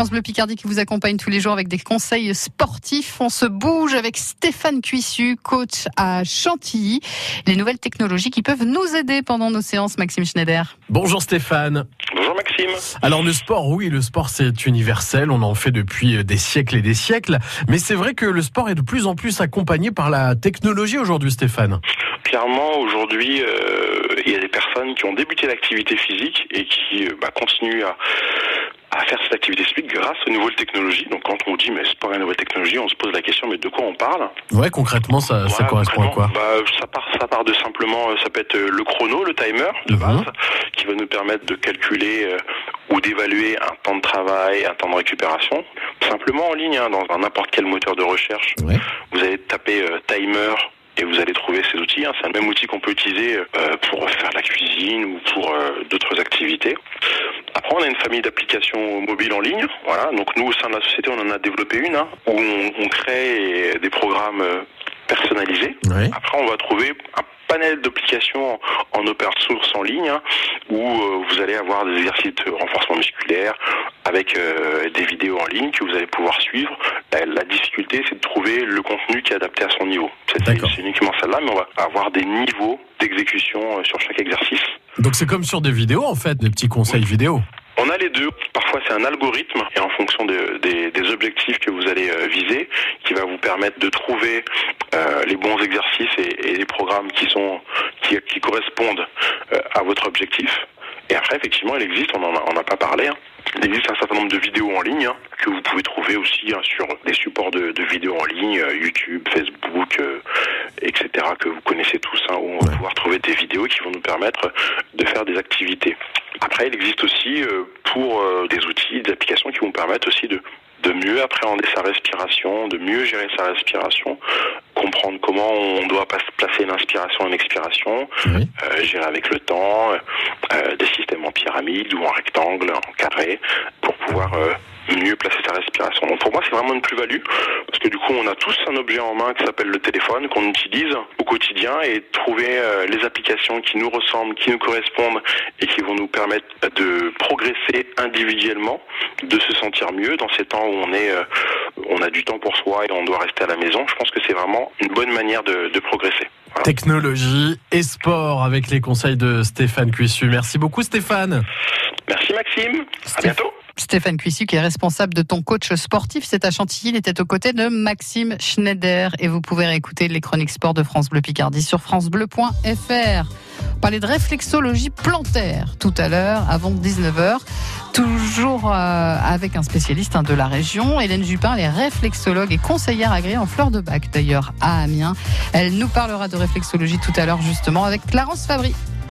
France Bleu Picardie qui vous accompagne tous les jours avec des conseils sportifs. On se bouge avec Stéphane Cuissu, coach à Chantilly. Les nouvelles technologies qui peuvent nous aider pendant nos séances, Maxime Schneider. Bonjour Stéphane. Bonjour Maxime. Alors le sport, oui, le sport c'est universel, on en fait depuis des siècles et des siècles, mais c'est vrai que le sport est de plus en plus accompagné par la technologie aujourd'hui Stéphane. Clairement, aujourd'hui, euh, il y a des personnes qui ont débuté l'activité physique et qui euh, bah, continuent à, à faire cette activité physique grâce aux nouvelles technologies. Donc quand on dit mais sport et nouvelles technologies, on se pose la question mais de quoi on parle? Ouais, concrètement ça, ça correspond à quoi? bah, ça part ça part de simplement euh, ça peut être le chrono, le timer de Mhm. base qui va nous permettre de calculer euh, ou d'évaluer un temps de travail, un temps de récupération, simplement en ligne hein, dans un n'importe quel moteur de recherche. Ouais. Vous allez taper euh, timer et vous allez trouver ces outils. hein. C'est le même outil qu'on peut utiliser euh, pour faire la cuisine ou pour euh, d'autres activités. Après, on a une famille d'applications mobiles en ligne. Voilà. Donc nous, au sein de la société, on en a développé une hein, où on, on crée des programmes euh, personnalisés. Après, on va trouver un panel d'applications en, en open source en ligne hein, où euh, vous allez avoir des exercices de renforcement musculaire avec euh, des vidéos en ligne que vous allez pouvoir suivre. La, la difficulté, c'est de trouver le contenu qui est adapté à son niveau. C'est uniquement celle-là, mais on va avoir des niveaux d'exécution sur chaque exercice. Donc c'est comme sur des vidéos en fait, des petits conseils vidéo. On a les deux. Parfois, c'est un algorithme et en fonction de- des, des objectifs que vous allez euh, viser, qui va vous permettre de trouver euh, les bons exercices et, et les programmes qui sont qui, qui correspondent euh, à votre objectif. Et après, effectivement, il existe. On en a, pas parlé. hein. Il existe un certain nombre de vidéos en ligne hein, que vous pouvez trouver aussi hein, sur des supports de, de vidéos en ligne, euh, YouTube, Facebook, euh, etc. que vous connaissez tous, hein, où on va pouvoir trouver des vidéos qui vont nous permettre de faire des activités. Après, il existe aussi euh, pour euh, des outils, des applications qui vont permettre aussi de, de mieux appréhender sa respiration, de mieux gérer sa respiration, comprendre comment on doit placer l'inspiration et l'expiration, Oui. euh, gérer avec le temps, euh, des systèmes en pyramide ou en rectangle, en carré, pour pouvoir euh, mieux placer sa respiration. Donc pour moi, c'est vraiment une plus-value, parce que du coup, on a tous un objet en main qui s'appelle le téléphone, qu'on utilise au quotidien, et trouver euh, les applications qui nous ressemblent, qui nous correspondent, et qui vont nous permettre de progresser individuellement, de se sentir mieux dans ces temps où on est, euh, on a du temps pour soi et on doit rester à la maison. Je pense que c'est vraiment une bonne manière de, de progresser. Voilà. Technologie et sport avec les conseils de Stéphane Cuissu. Merci beaucoup Stéphane. Merci Maxime. À bientôt. Stéphane Cuissu qui est responsable de ton coach sportif. C'est à Chantilly. Il était aux côtés de Maxime Schneider. Et vous pouvez réécouter les chroniques sport de France Bleu Picardie sur francebleu.fr. Parlait de réflexologie plantaire tout à l'heure, avant 19h. Toujours euh, avec un spécialiste hein, de la région, Hélène Jupin, elle est réflexologue et conseillère agréée en fleurs de bac d'ailleurs à Amiens. Elle nous parlera de réflexologie tout à l'heure justement avec Clarence Fabry.